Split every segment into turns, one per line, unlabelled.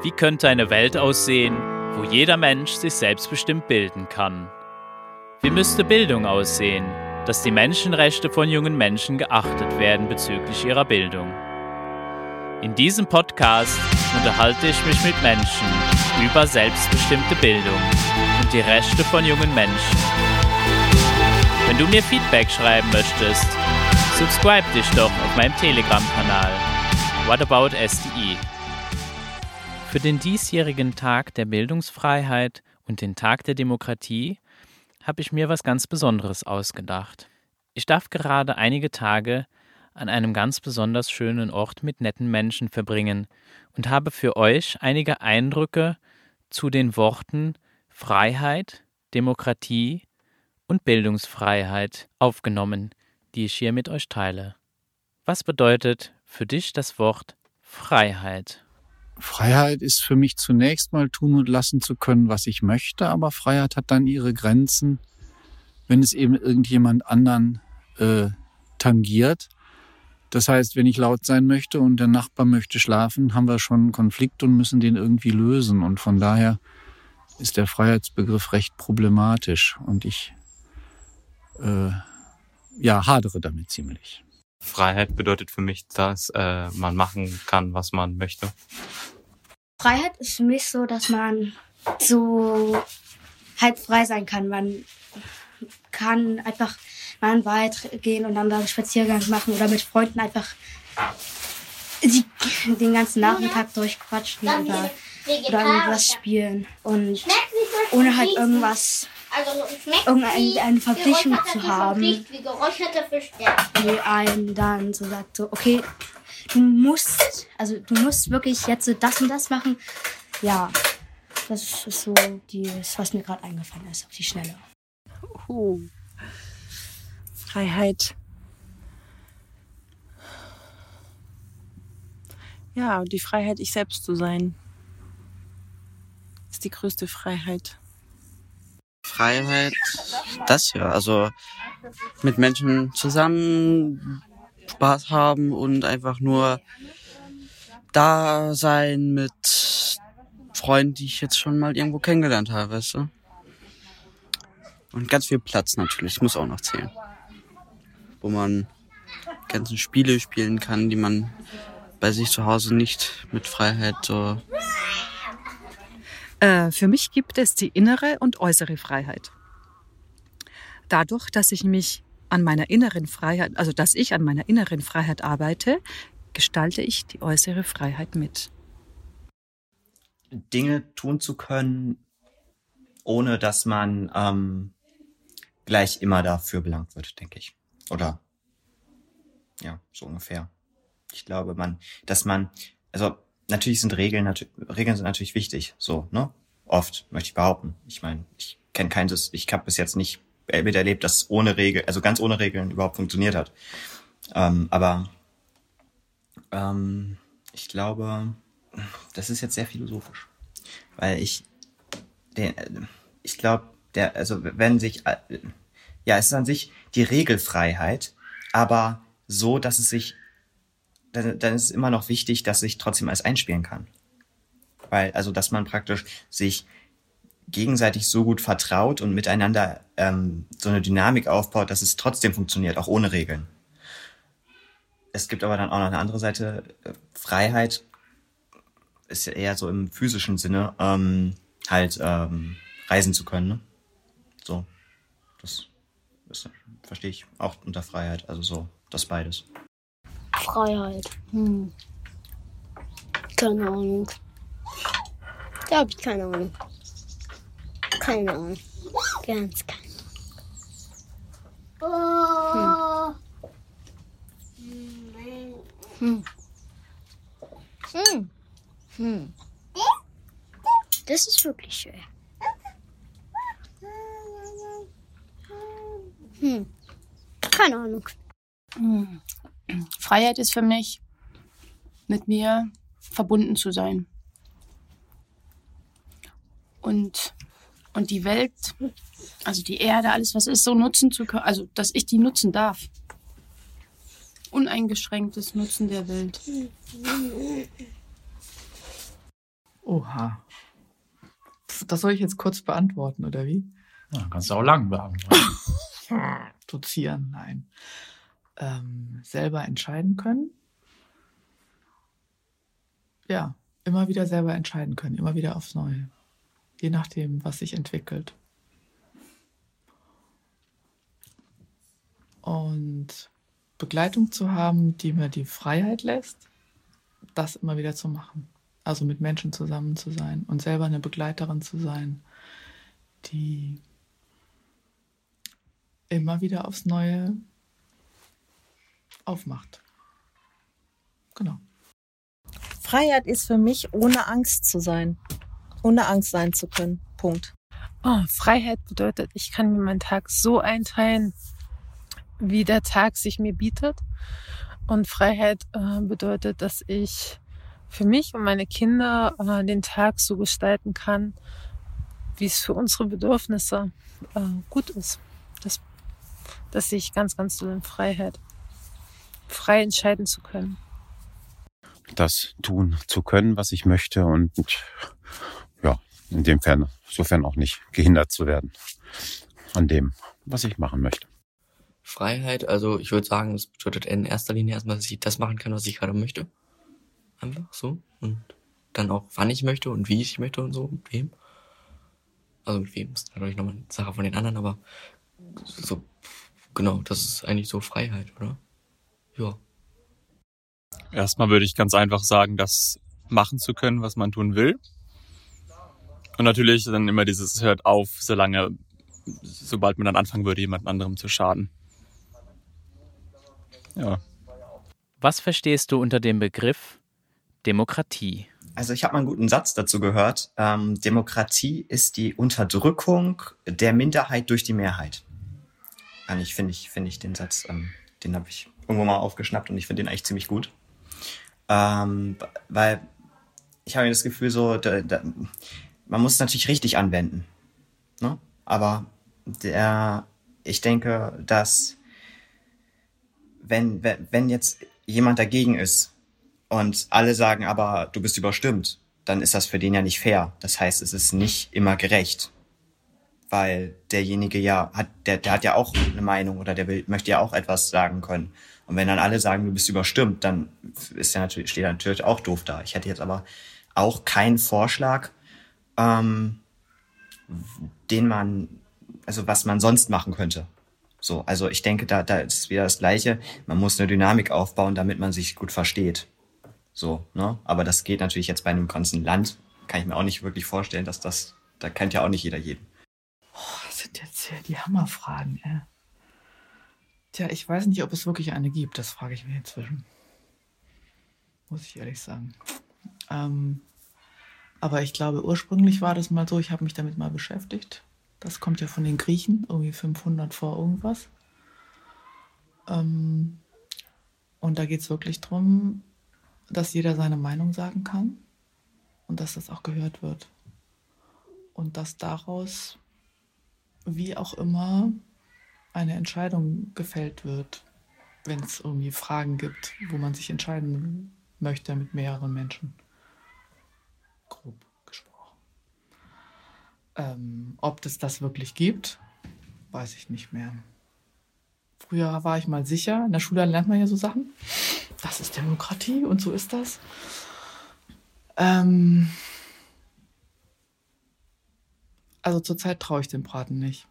Wie könnte eine Welt aussehen, wo jeder Mensch sich selbstbestimmt bilden kann? Wie müsste Bildung aussehen, dass die Menschenrechte von jungen Menschen geachtet werden bezüglich ihrer Bildung? In diesem Podcast unterhalte ich mich mit Menschen über selbstbestimmte Bildung und die Rechte von jungen Menschen. Wenn du mir Feedback schreiben möchtest, subscribe dich doch auf meinem Telegram-Kanal What About SDE. Für den diesjährigen Tag der Bildungsfreiheit und den Tag der Demokratie habe ich mir was ganz Besonderes ausgedacht. Ich darf gerade einige Tage an einem ganz besonders schönen Ort mit netten Menschen verbringen und habe für euch einige Eindrücke zu den Worten Freiheit, Demokratie und Bildungsfreiheit aufgenommen, die ich hier mit euch teile. Was bedeutet für dich das Wort Freiheit?
Freiheit ist für mich zunächst mal tun und lassen zu können, was ich möchte, aber Freiheit hat dann ihre Grenzen, wenn es eben irgendjemand anderen äh, tangiert. Das heißt, wenn ich laut sein möchte und der Nachbar möchte schlafen, haben wir schon einen Konflikt und müssen den irgendwie lösen. Und von daher ist der Freiheitsbegriff recht problematisch und ich äh, ja hadere damit ziemlich.
Freiheit bedeutet für mich, dass äh, man machen kann, was man möchte.
Freiheit ist für mich so, dass man so halt frei sein kann. Man kann einfach mal in den Wald gehen und dann da einen Spaziergang machen oder mit Freunden einfach die, den ganzen Nachmittag durchquatschen oder, oder irgendwas spielen. Und ohne halt irgendwas also irgendeine eine Verpflichtung zu haben, die einen dann so sagt, so, okay, du musst, also du musst wirklich jetzt das und das machen. Ja, das ist so das, was mir gerade eingefallen ist, auf die Schnelle.
Uh. Freiheit. Ja, die Freiheit, ich selbst zu sein, ist die größte Freiheit.
Freiheit, das ja, also mit Menschen zusammen Spaß haben und einfach nur da sein mit Freunden, die ich jetzt schon mal irgendwo kennengelernt habe, weißt du? Und ganz viel Platz natürlich, muss auch noch zählen. Wo man ganzen Spiele spielen kann, die man bei sich zu Hause nicht mit Freiheit so
äh, für mich gibt es die innere und äußere Freiheit. Dadurch, dass ich mich an meiner inneren Freiheit, also dass ich an meiner inneren Freiheit arbeite, gestalte ich die äußere Freiheit mit.
Dinge tun zu können, ohne dass man ähm, gleich immer dafür belangt wird, denke ich. Oder ja, so ungefähr. Ich glaube, man, dass man, also natürlich sind Regeln, Regeln sind natürlich wichtig, so, ne? Oft, möchte ich behaupten. Ich meine, ich kenne keines, ich habe bis jetzt nicht miterlebt, dass ohne Regeln, also ganz ohne Regeln überhaupt funktioniert hat. Ähm, aber ähm, ich glaube, das ist jetzt sehr philosophisch. Weil ich, den, ich glaube, der, also wenn sich, ja, es ist an sich die Regelfreiheit, aber so, dass es sich dann, dann ist es immer noch wichtig, dass ich trotzdem alles einspielen kann. Weil, also, dass man praktisch sich gegenseitig so gut vertraut und miteinander ähm, so eine Dynamik aufbaut, dass es trotzdem funktioniert, auch ohne Regeln. Es gibt aber dann auch noch eine andere Seite. Freiheit ist ja eher so im physischen Sinne, ähm, halt ähm, reisen zu können. Ne? So, das, das verstehe ich auch unter Freiheit. Also so, das beides.
Freiheit. Hm. Keine Ahnung. Da habe ich keine Ahnung. Keine Ahnung. Ganz keine Ahnung. Hm. Hm. Hm. Das ist wirklich schwer. Hm. Keine Ahnung.
Hm. Freiheit ist für mich, mit mir verbunden zu sein. Und, und die Welt, also die Erde, alles was ist, so nutzen zu können, also dass ich die nutzen darf. Uneingeschränktes Nutzen der Welt.
Oha. Das soll ich jetzt kurz beantworten, oder wie?
Ja, kannst du auch lang beantworten.
Dozieren, nein. Ähm, selber entscheiden können. Ja, immer wieder selber entscheiden können, immer wieder aufs Neue. Je nachdem, was sich entwickelt. Und Begleitung zu haben, die mir die Freiheit lässt, das immer wieder zu machen. Also mit Menschen zusammen zu sein und selber eine Begleiterin zu sein, die immer wieder aufs Neue aufmacht. Genau.
Freiheit ist für mich, ohne Angst zu sein. Ohne Angst sein zu können. Punkt.
Oh, Freiheit bedeutet, ich kann mir meinen Tag so einteilen, wie der Tag sich mir bietet. Und Freiheit äh, bedeutet, dass ich für mich und meine Kinder äh, den Tag so gestalten kann, wie es für unsere Bedürfnisse äh, gut ist. Das, das sehe ich ganz, ganz doll in Freiheit. Frei entscheiden zu können.
Das tun zu können, was ich möchte und ja, in dem Fall, sofern auch nicht gehindert zu werden an dem, was ich machen möchte.
Freiheit, also ich würde sagen, das bedeutet in erster Linie erstmal, dass ich das machen kann, was ich gerade möchte. Einfach so. Und dann auch, wann ich möchte und wie ich möchte und so, mit wem. Also mit wem ist natürlich nochmal eine Sache von den anderen, aber so, genau, das ist eigentlich so Freiheit, oder? Ja.
Erstmal würde ich ganz einfach sagen, das machen zu können, was man tun will. Und natürlich dann immer dieses hört auf, solange, sobald man dann anfangen würde, jemand anderem zu schaden. Ja.
Was verstehst du unter dem Begriff Demokratie?
Also ich habe mal einen guten Satz dazu gehört. Ähm, Demokratie ist die Unterdrückung der Minderheit durch die Mehrheit. Eigentlich finde ich, finde ich den Satz, ähm, den habe ich irgendwo mal aufgeschnappt und ich finde den eigentlich ziemlich gut. Ähm, weil ich habe das Gefühl, so, da, da, man muss es natürlich richtig anwenden. Ne? Aber der, ich denke, dass wenn, wenn, jetzt jemand dagegen ist und alle sagen aber, du bist überstimmt, dann ist das für den ja nicht fair. Das heißt, es ist nicht immer gerecht. Weil derjenige ja hat, der, der hat ja auch eine Meinung oder der will, möchte ja auch etwas sagen können. Und wenn dann alle sagen, du bist überstimmt, dann ist ja natürlich, steht er natürlich auch doof da. Ich hätte jetzt aber auch keinen Vorschlag, ähm, den man, also was man sonst machen könnte. So, also ich denke, da, da ist wieder das Gleiche. Man muss eine Dynamik aufbauen, damit man sich gut versteht. So, ne? Aber das geht natürlich jetzt bei einem ganzen Land, kann ich mir auch nicht wirklich vorstellen, dass das, da kennt ja auch nicht jeder jeden.
Oh, das sind jetzt hier die Hammerfragen, ey. Tja, ich weiß nicht, ob es wirklich eine gibt, das frage ich mich inzwischen. Muss ich ehrlich sagen. Ähm, aber ich glaube, ursprünglich war das mal so, ich habe mich damit mal beschäftigt. Das kommt ja von den Griechen, irgendwie 500 vor irgendwas. Ähm, und da geht es wirklich darum, dass jeder seine Meinung sagen kann und dass das auch gehört wird. Und dass daraus, wie auch immer, eine Entscheidung gefällt wird, wenn es irgendwie Fragen gibt, wo man sich entscheiden möchte mit mehreren Menschen. Grob gesprochen. Ähm, ob es das wirklich gibt, weiß ich nicht mehr. Früher war ich mal sicher, in der Schule lernt man ja so Sachen. Das ist Demokratie und so ist das. Ähm also zurzeit traue ich dem Braten nicht.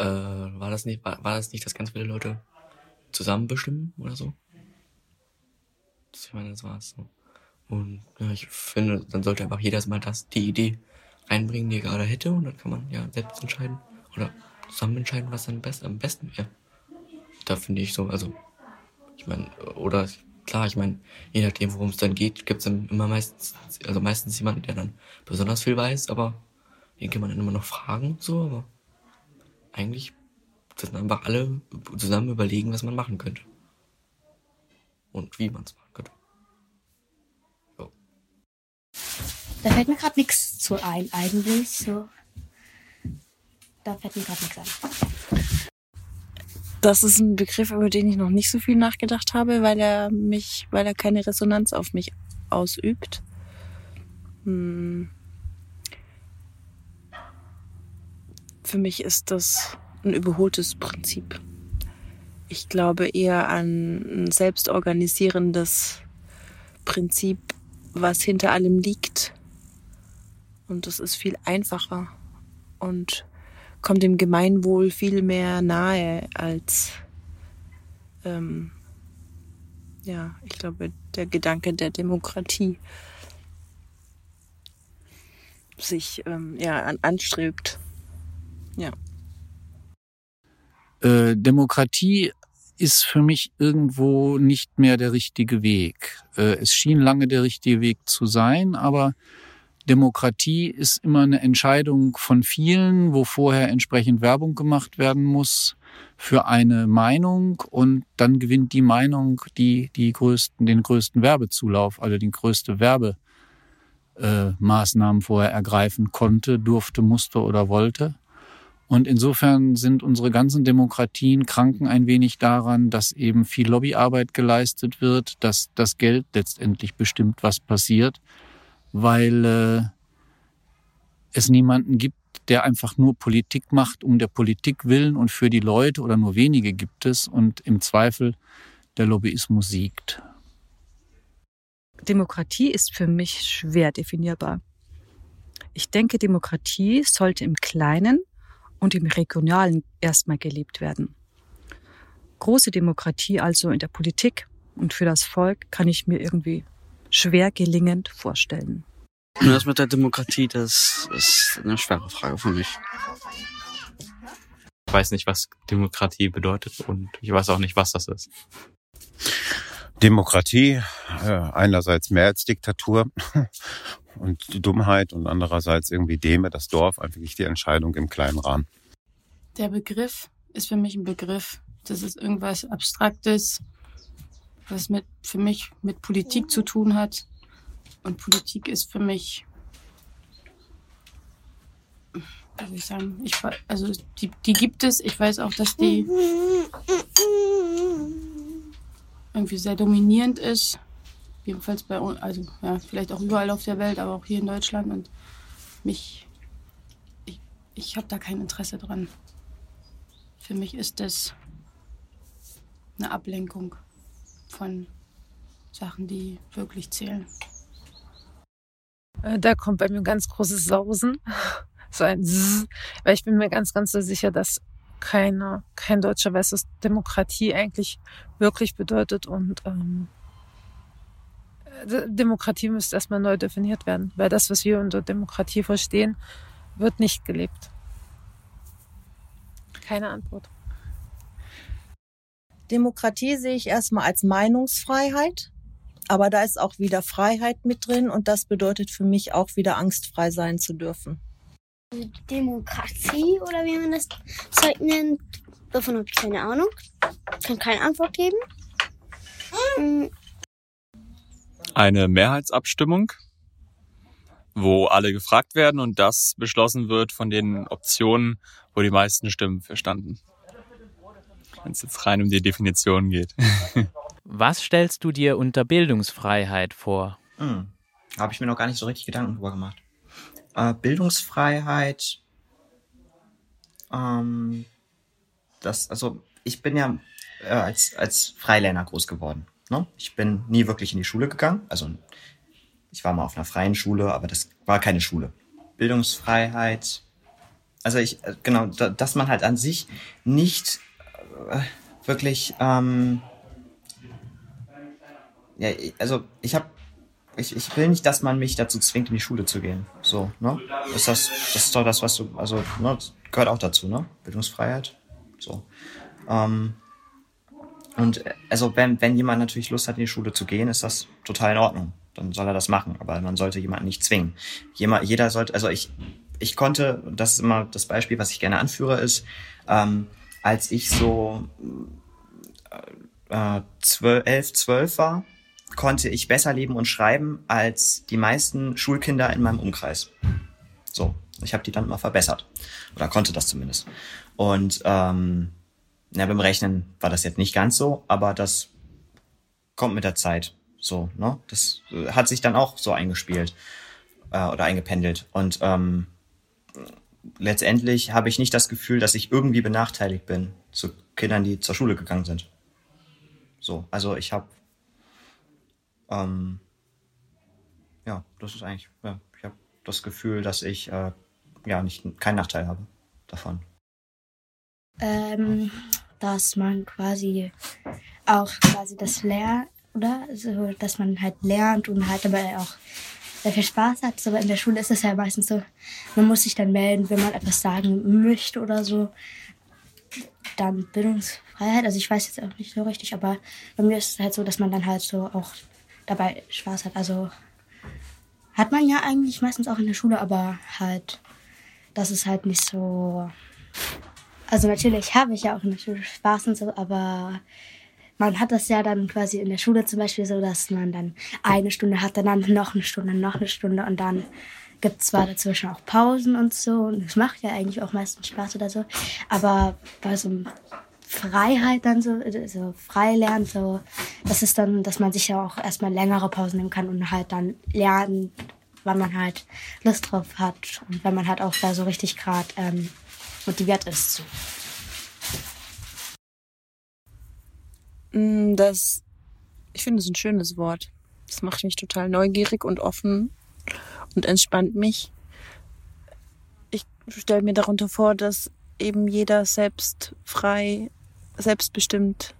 Äh, war das nicht, war, war das nicht, dass ganz viele Leute zusammen bestimmen oder so? Ich meine, das war's so. Und ja, ich finde, dann sollte einfach jeder mal das, die Idee reinbringen, die er gerade hätte, und dann kann man ja selbst entscheiden oder zusammen entscheiden, was dann best, am besten wäre. Da finde ich so, also, ich meine, oder klar, ich meine, je nachdem, worum es dann geht, gibt es dann immer meistens, also meistens jemanden, der dann besonders viel weiß, aber den kann man dann immer noch fragen, so, aber eigentlich müssen einfach alle zusammen überlegen, was man machen könnte. Und wie man es machen könnte. So.
Da fällt mir gerade nichts zu ein, eigentlich. So. Da fällt mir gerade nichts ein.
Das ist ein Begriff, über den ich noch nicht so viel nachgedacht habe, weil er mich, weil er keine Resonanz auf mich ausübt.
Hm. Für mich ist das ein überholtes Prinzip. Ich glaube eher an ein selbstorganisierendes Prinzip, was hinter allem liegt. Und das ist viel einfacher und kommt dem Gemeinwohl viel mehr nahe als, ähm, ja, ich glaube, der Gedanke der Demokratie sich ähm, ja, an, anstrebt. Ja.
Äh, Demokratie ist für mich irgendwo nicht mehr der richtige Weg. Äh, es schien lange der richtige Weg zu sein, aber Demokratie ist immer eine Entscheidung von vielen, wo vorher entsprechend Werbung gemacht werden muss für eine Meinung und dann gewinnt die Meinung, die die größten, den größten Werbezulauf, also die größte Werbemaßnahmen vorher ergreifen konnte, durfte, musste oder wollte. Und insofern sind unsere ganzen Demokratien kranken ein wenig daran, dass eben viel Lobbyarbeit geleistet wird, dass das Geld letztendlich bestimmt, was passiert, weil äh, es niemanden gibt, der einfach nur Politik macht um der Politik willen und für die Leute oder nur wenige gibt es und im Zweifel der Lobbyismus siegt.
Demokratie ist für mich schwer definierbar. Ich denke, Demokratie sollte im Kleinen und im Regionalen erstmal gelebt werden. Große Demokratie also in der Politik und für das Volk kann ich mir irgendwie schwer gelingend vorstellen.
Das mit der Demokratie, das ist eine schwere Frage für mich.
Ich weiß nicht, was Demokratie bedeutet und ich weiß auch nicht, was das ist.
Demokratie, äh, einerseits Mehrheitsdiktatur und die Dummheit und andererseits irgendwie Deme, das Dorf, einfach die Entscheidung im kleinen Rahmen.
Der Begriff ist für mich ein Begriff. Das ist irgendwas Abstraktes, was mit, für mich mit Politik zu tun hat. Und Politik ist für mich, wie soll ich sagen, ich, also die, die gibt es. Ich weiß auch, dass die irgendwie sehr dominierend ist. Jedenfalls bei uns, also ja, vielleicht auch überall auf der Welt, aber auch hier in Deutschland. Und mich, ich, ich habe da kein Interesse dran. Für mich ist das eine Ablenkung von Sachen, die wirklich zählen.
Äh, da kommt bei mir ein ganz großes Sausen, so ein Zzz, weil ich bin mir ganz, ganz so sicher, dass keine, kein Deutscher weiß, was Demokratie eigentlich wirklich bedeutet und ähm, Demokratie müsste erstmal neu definiert werden, weil das, was wir unter Demokratie verstehen, wird nicht gelebt. Keine Antwort.
Demokratie sehe ich erstmal als Meinungsfreiheit, aber da ist auch wieder Freiheit mit drin und das bedeutet für mich auch wieder angstfrei sein zu dürfen.
Demokratie oder wie man das Zeug nennt, davon habe ich keine Ahnung. Kann keine Antwort geben. Hm,
Eine Mehrheitsabstimmung, wo alle gefragt werden und das beschlossen wird von den Optionen, wo die meisten Stimmen verstanden. Wenn es jetzt rein um die Definition geht.
Was stellst du dir unter Bildungsfreiheit vor?
Hm. Habe ich mir noch gar nicht so richtig Gedanken drüber gemacht. Äh, Bildungsfreiheit, ähm, das, also ich bin ja äh, als, als Freilerner groß geworden. Ne? Ich bin nie wirklich in die Schule gegangen. Also ich war mal auf einer freien Schule, aber das war keine Schule. Bildungsfreiheit, also ich, äh, genau, da, dass man halt an sich nicht äh, wirklich, ähm, ja, also ich habe ich, ich will nicht, dass man mich dazu zwingt, in die Schule zu gehen. So, ne? Ist das, das ist doch das, was du, also, ne, gehört auch dazu, ne? Bildungsfreiheit. So. Ähm, und äh, also wenn, wenn jemand natürlich Lust hat, in die Schule zu gehen, ist das total in Ordnung. Dann soll er das machen. Aber man sollte jemanden nicht zwingen. Jemand, jeder sollte, also ich, ich konnte, das ist immer das Beispiel, was ich gerne anführe, ist, ähm, als ich so äh, zwölf, elf, zwölf war, konnte ich besser leben und schreiben als die meisten Schulkinder in meinem Umkreis. So, ich habe die dann mal verbessert. Oder konnte das zumindest. Und ähm, ja, beim Rechnen war das jetzt nicht ganz so, aber das kommt mit der Zeit. So, ne? Das äh, hat sich dann auch so eingespielt. äh, oder eingependelt. Und ähm, letztendlich habe ich nicht das Gefühl, dass ich irgendwie benachteiligt bin zu Kindern, die zur Schule gegangen sind. So, also ich habe, ähm, ja, das ist eigentlich, ja, ich habe das Gefühl, dass ich äh, ja nicht keinen Nachteil habe davon.
Ähm, dass man quasi auch quasi das lernt, oder? So, dass man halt lernt und halt dabei auch sehr viel Spaß hat. Aber in der Schule ist es ja meistens so, man muss sich dann melden, wenn man etwas sagen möchte oder so. Dann Bildungsfreiheit, also ich weiß jetzt auch nicht so richtig, aber bei mir ist es halt so, dass man dann halt so auch dabei Spaß hat. Also hat man ja eigentlich meistens auch in der Schule, aber halt, das ist halt nicht so. Also natürlich habe ich ja auch in der Schule Spaß und so, aber man hat das ja dann quasi in der Schule zum Beispiel so, dass man dann eine Stunde hat, dann noch eine Stunde, noch eine Stunde und dann gibt es zwar dazwischen auch Pausen und so und es macht ja eigentlich auch meistens Spaß oder so, aber bei so einem Freiheit dann so, so frei lernen, so, das ist dann, dass man sich ja auch erstmal längere Pausen nehmen kann und halt dann lernen, wann man halt Lust drauf hat und wenn man halt auch da so richtig gerade ähm, motiviert ist. So.
Mm, Das, ich finde es ein schönes Wort. Das macht mich total neugierig und offen und entspannt mich. Ich stelle mir darunter vor, dass eben jeder selbst frei, selbstbestimmt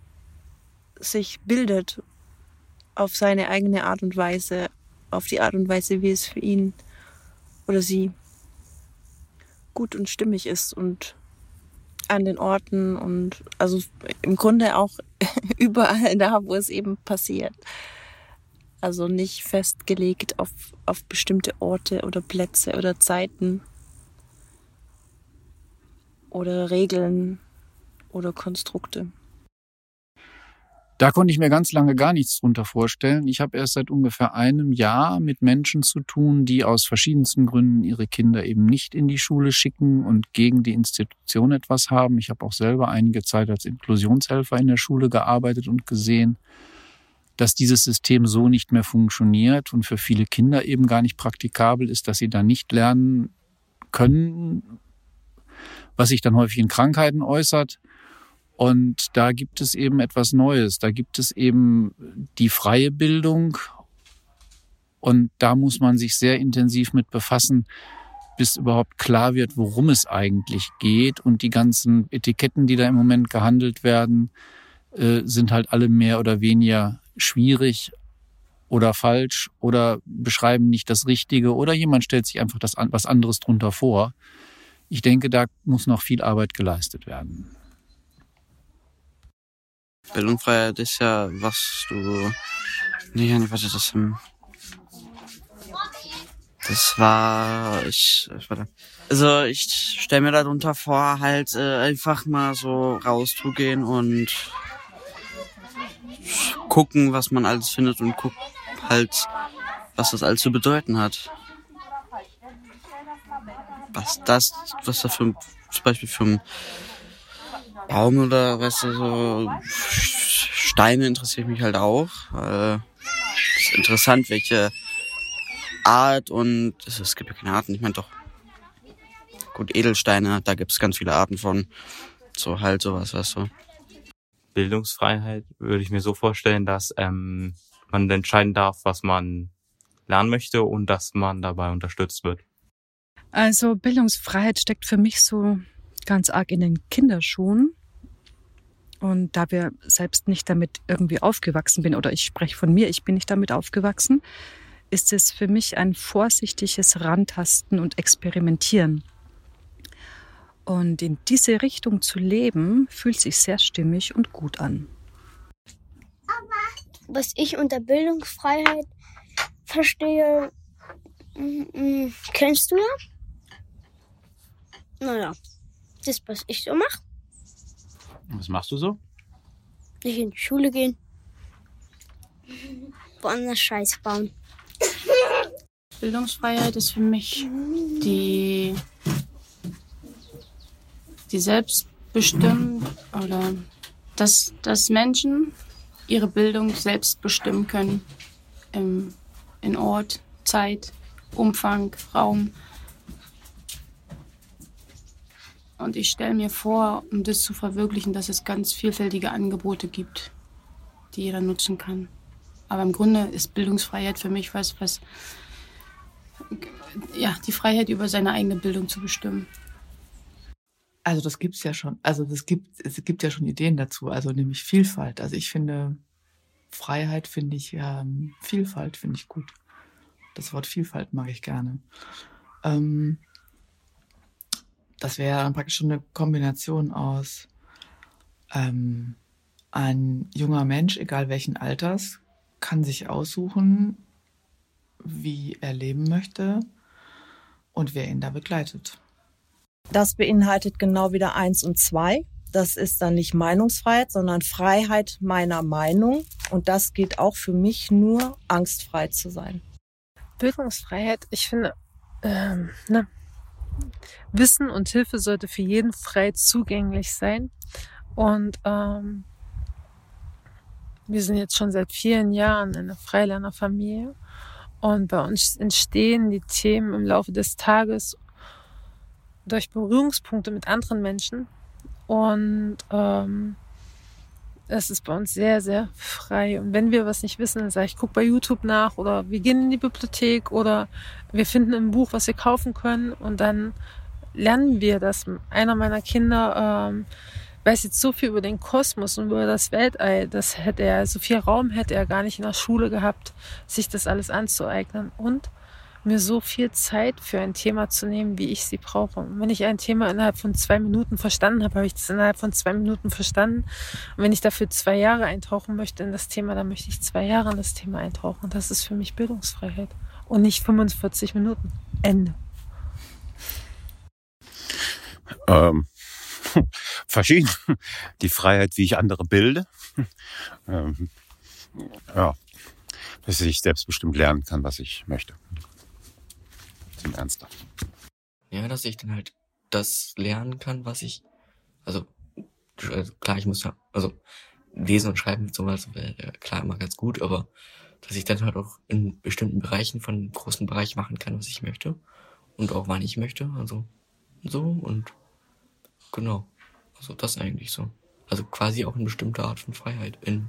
sich bildet auf seine eigene Art und Weise, auf die Art und Weise, wie es für ihn oder sie gut und stimmig ist und an den Orten und also im Grunde auch überall da, wo es eben passiert. Also nicht festgelegt auf, auf bestimmte Orte oder Plätze oder Zeiten oder Regeln oder Konstrukte.
Da konnte ich mir ganz lange gar nichts drunter vorstellen. Ich habe erst seit ungefähr einem Jahr mit Menschen zu tun, die aus verschiedensten Gründen ihre Kinder eben nicht in die Schule schicken und gegen die Institution etwas haben. Ich habe auch selber einige Zeit als Inklusionshelfer in der Schule gearbeitet und gesehen, dass dieses System so nicht mehr funktioniert und für viele Kinder eben gar nicht praktikabel ist, dass sie da nicht lernen können, was sich dann häufig in Krankheiten äußert. Und da gibt es eben etwas Neues. Da gibt es eben die freie Bildung. Und da muss man sich sehr intensiv mit befassen, bis überhaupt klar wird, worum es eigentlich geht. Und die ganzen Etiketten, die da im Moment gehandelt werden, äh, sind halt alle mehr oder weniger schwierig oder falsch oder beschreiben nicht das Richtige oder jemand stellt sich einfach das, was anderes drunter vor. Ich denke, da muss noch viel Arbeit geleistet werden.
Bildungsfreiheit ist ja, was du. Nee, nee, warte, das. ähm, Das war. Ich. warte. Also, ich stelle mir darunter vor, halt äh, einfach mal so rauszugehen und gucken, was man alles findet und gucken halt, was das alles zu bedeuten hat. Was das, was da für, zum Beispiel für ein Baum oder weißt du, so Steine interessiert mich halt auch. Äh, ist interessant, welche Art und es es gibt ja keine Arten, ich meine doch. Gut, Edelsteine, da gibt es ganz viele Arten von. So halt sowas, weißt du.
Bildungsfreiheit würde ich mir so vorstellen, dass ähm, man entscheiden darf, was man lernen möchte und dass man dabei unterstützt wird.
Also Bildungsfreiheit steckt für mich so ganz arg in den Kinderschuhen. Und da wir selbst nicht damit irgendwie aufgewachsen bin, oder ich spreche von mir, ich bin nicht damit aufgewachsen, ist es für mich ein vorsichtiges Rantasten und Experimentieren. Und in diese Richtung zu leben, fühlt sich sehr stimmig und gut an.
was ich unter Bildungsfreiheit verstehe, mm, mm, kennst du ja? Naja, das, was ich so mache.
Was machst du so?
Nicht in die Schule gehen. Woanders Scheiß bauen.
Bildungsfreiheit ist für mich die, die selbstbestimmt oder dass, dass Menschen ihre Bildung selbst bestimmen können. Im, in Ort, Zeit Umfang, Raum. Und ich stelle mir vor, um das zu verwirklichen, dass es ganz vielfältige Angebote gibt, die jeder nutzen kann. Aber im Grunde ist Bildungsfreiheit für mich was, was ja, die Freiheit über seine eigene Bildung zu bestimmen.
Also das gibt's ja schon. Also das gibt es gibt ja schon Ideen dazu. Also nämlich Vielfalt. Also ich finde Freiheit finde ich ähm, Vielfalt finde ich gut. Das Wort Vielfalt mag ich gerne. Ähm, das wäre dann praktisch schon eine Kombination aus ähm, ein junger Mensch, egal welchen Alters, kann sich aussuchen, wie er leben möchte und wer ihn da begleitet.
Das beinhaltet genau wieder eins und zwei. Das ist dann nicht Meinungsfreiheit, sondern Freiheit meiner Meinung. Und das geht auch für mich nur, angstfrei zu sein.
Bildungsfreiheit, ich finde, ähm, ne, Wissen und Hilfe sollte für jeden frei zugänglich sein. Und ähm, wir sind jetzt schon seit vielen Jahren eine Freilernerfamilie. Und bei uns entstehen die Themen im Laufe des Tages durch Berührungspunkte mit anderen Menschen. Und ähm, es ist bei uns sehr, sehr frei. Und wenn wir was nicht wissen, dann sage ich, guck bei YouTube nach oder wir gehen in die Bibliothek oder wir finden ein Buch, was wir kaufen können und dann lernen wir das. Einer meiner Kinder ähm, weiß jetzt so viel über den Kosmos und über das Weltall, das hätte er, so viel Raum hätte er gar nicht in der Schule gehabt, sich das alles anzueignen. Und mir so viel Zeit für ein Thema zu nehmen, wie ich sie brauche. Und wenn ich ein Thema innerhalb von zwei Minuten verstanden habe, habe ich das innerhalb von zwei Minuten verstanden. Und wenn ich dafür zwei Jahre eintauchen möchte in das Thema, dann möchte ich zwei Jahre in das Thema eintauchen. Und das ist für mich Bildungsfreiheit. Und nicht 45 Minuten. Ende.
Ähm, verschieden. Die Freiheit, wie ich andere bilde. Ähm, ja, dass ich selbstbestimmt lernen kann, was ich möchte im Ernst.
Ja, dass ich dann halt das lernen kann, was ich, also, also klar, ich muss ja, also lesen und schreiben wäre ja klar immer ganz gut, aber dass ich dann halt auch in bestimmten Bereichen von großen Bereich machen kann, was ich möchte und auch wann ich möchte, also so und genau, also das eigentlich so. Also quasi auch eine bestimmte Art von Freiheit in,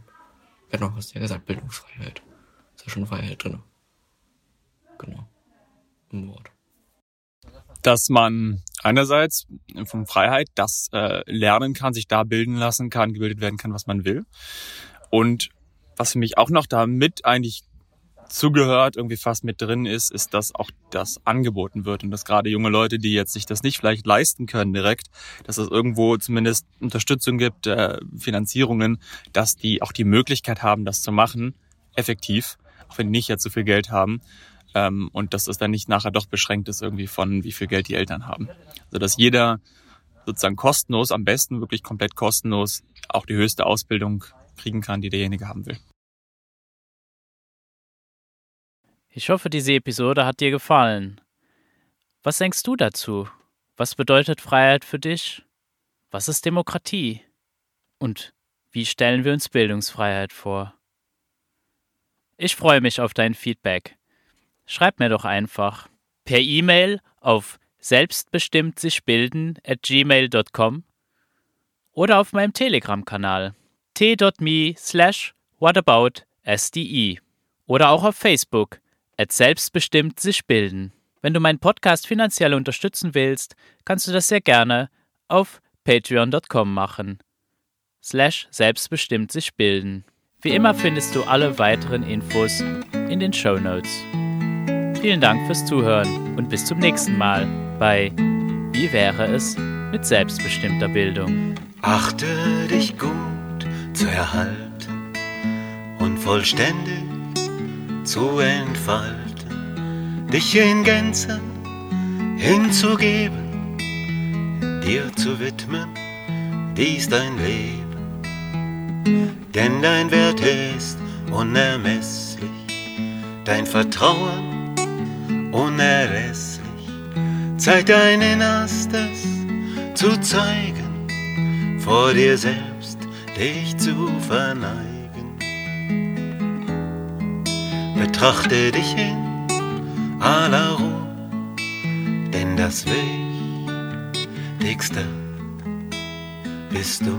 genau, hast du ja gesagt, Bildungsfreiheit. Ist ja schon Freiheit drin. Genau im Wort.
Dass man einerseits von Freiheit das äh, lernen kann, sich da bilden lassen kann, gebildet werden kann, was man will. Und was für mich auch noch da mit eigentlich zugehört, irgendwie fast mit drin ist, ist, dass auch das angeboten wird und dass gerade junge Leute, die jetzt sich das nicht vielleicht leisten können direkt, dass es irgendwo zumindest Unterstützung gibt, äh, Finanzierungen, dass die auch die Möglichkeit haben, das zu machen, effektiv, auch wenn die nicht jetzt so viel Geld haben ähm, und dass es dann nicht nachher doch beschränkt ist irgendwie von, wie viel Geld die Eltern haben. Also dass jeder sozusagen kostenlos, am besten wirklich komplett kostenlos, auch die höchste Ausbildung kriegen kann, die derjenige haben will.
Ich hoffe, diese Episode hat dir gefallen. Was denkst du dazu? Was bedeutet Freiheit für dich? Was ist Demokratie? Und wie stellen wir uns Bildungsfreiheit vor? Ich freue mich auf dein Feedback schreib mir doch einfach per E-Mail auf selbstbestimmt sich bilden at gmail.com oder auf meinem Telegram-Kanal t.me slash whataboutsde oder auch auf Facebook at selbstbestimmt sich bilden. Wenn du meinen Podcast finanziell unterstützen willst, kannst du das sehr gerne auf patreon.com machen. Slash selbstbestimmt sich bilden. Wie immer findest du alle weiteren Infos in den Show Notes. Vielen Dank fürs Zuhören und bis zum nächsten Mal bei Wie wäre es mit selbstbestimmter Bildung?
Achte dich gut zu erhalten und vollständig zu entfalten, dich in Gänze hinzugeben, dir zu widmen, dies dein Leben. Denn dein Wert ist unermesslich, dein Vertrauen unerlässlich. Zeig dein Innerstes zu zeigen, vor dir selbst dich zu verneigen. Betrachte dich in aller das Wichtigste bist du.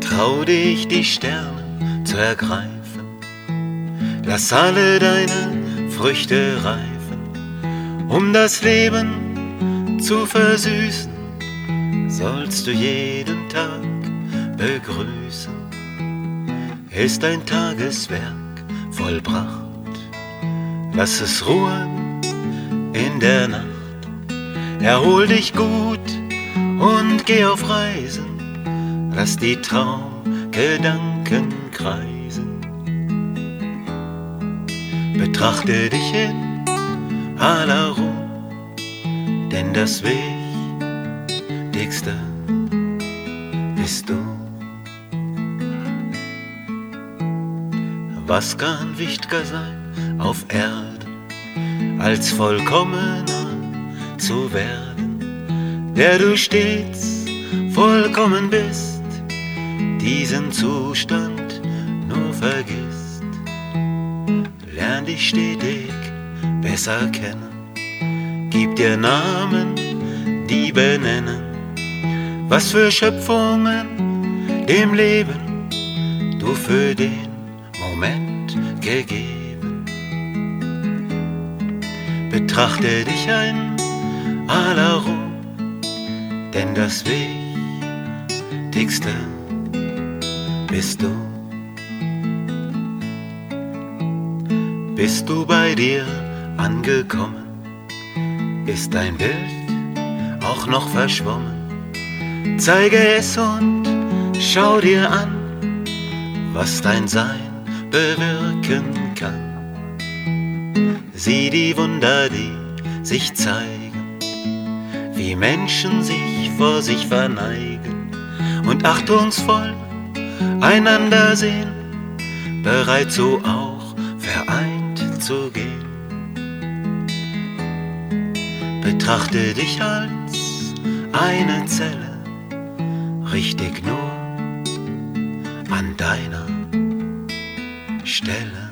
Trau dich, die Sterne zu ergreifen. Lass alle deine Früchte reifen, um das Leben zu versüßen. Sollst du jeden Tag begrüßen, ist dein Tageswerk vollbracht. Lass es ruhen in der Nacht, erhol dich gut und geh auf Reisen. Lass die Traumgedanken kreisen. Betrachte dich in aller Ruhe, denn das Wichtigste bist du. Was kann wichtiger sein auf Erden, als vollkommener zu werden, der du stets vollkommen bist, diesen Zustand nur vergisst. Stetig besser kennen, gib dir Namen, die benennen, was für Schöpfungen dem Leben du für den Moment gegeben. Betrachte dich ein aller Ruhe, denn das Wichtigste bist du. Bist du bei dir angekommen? Ist dein Bild auch noch verschwommen? Zeige es und schau dir an, was dein Sein bewirken kann. Sieh die Wunder, die sich zeigen, wie Menschen sich vor sich verneigen und achtungsvoll einander sehen, bereit so vereint zu gehen. Betrachte dich als eine Zelle, richtig nur an deiner Stelle.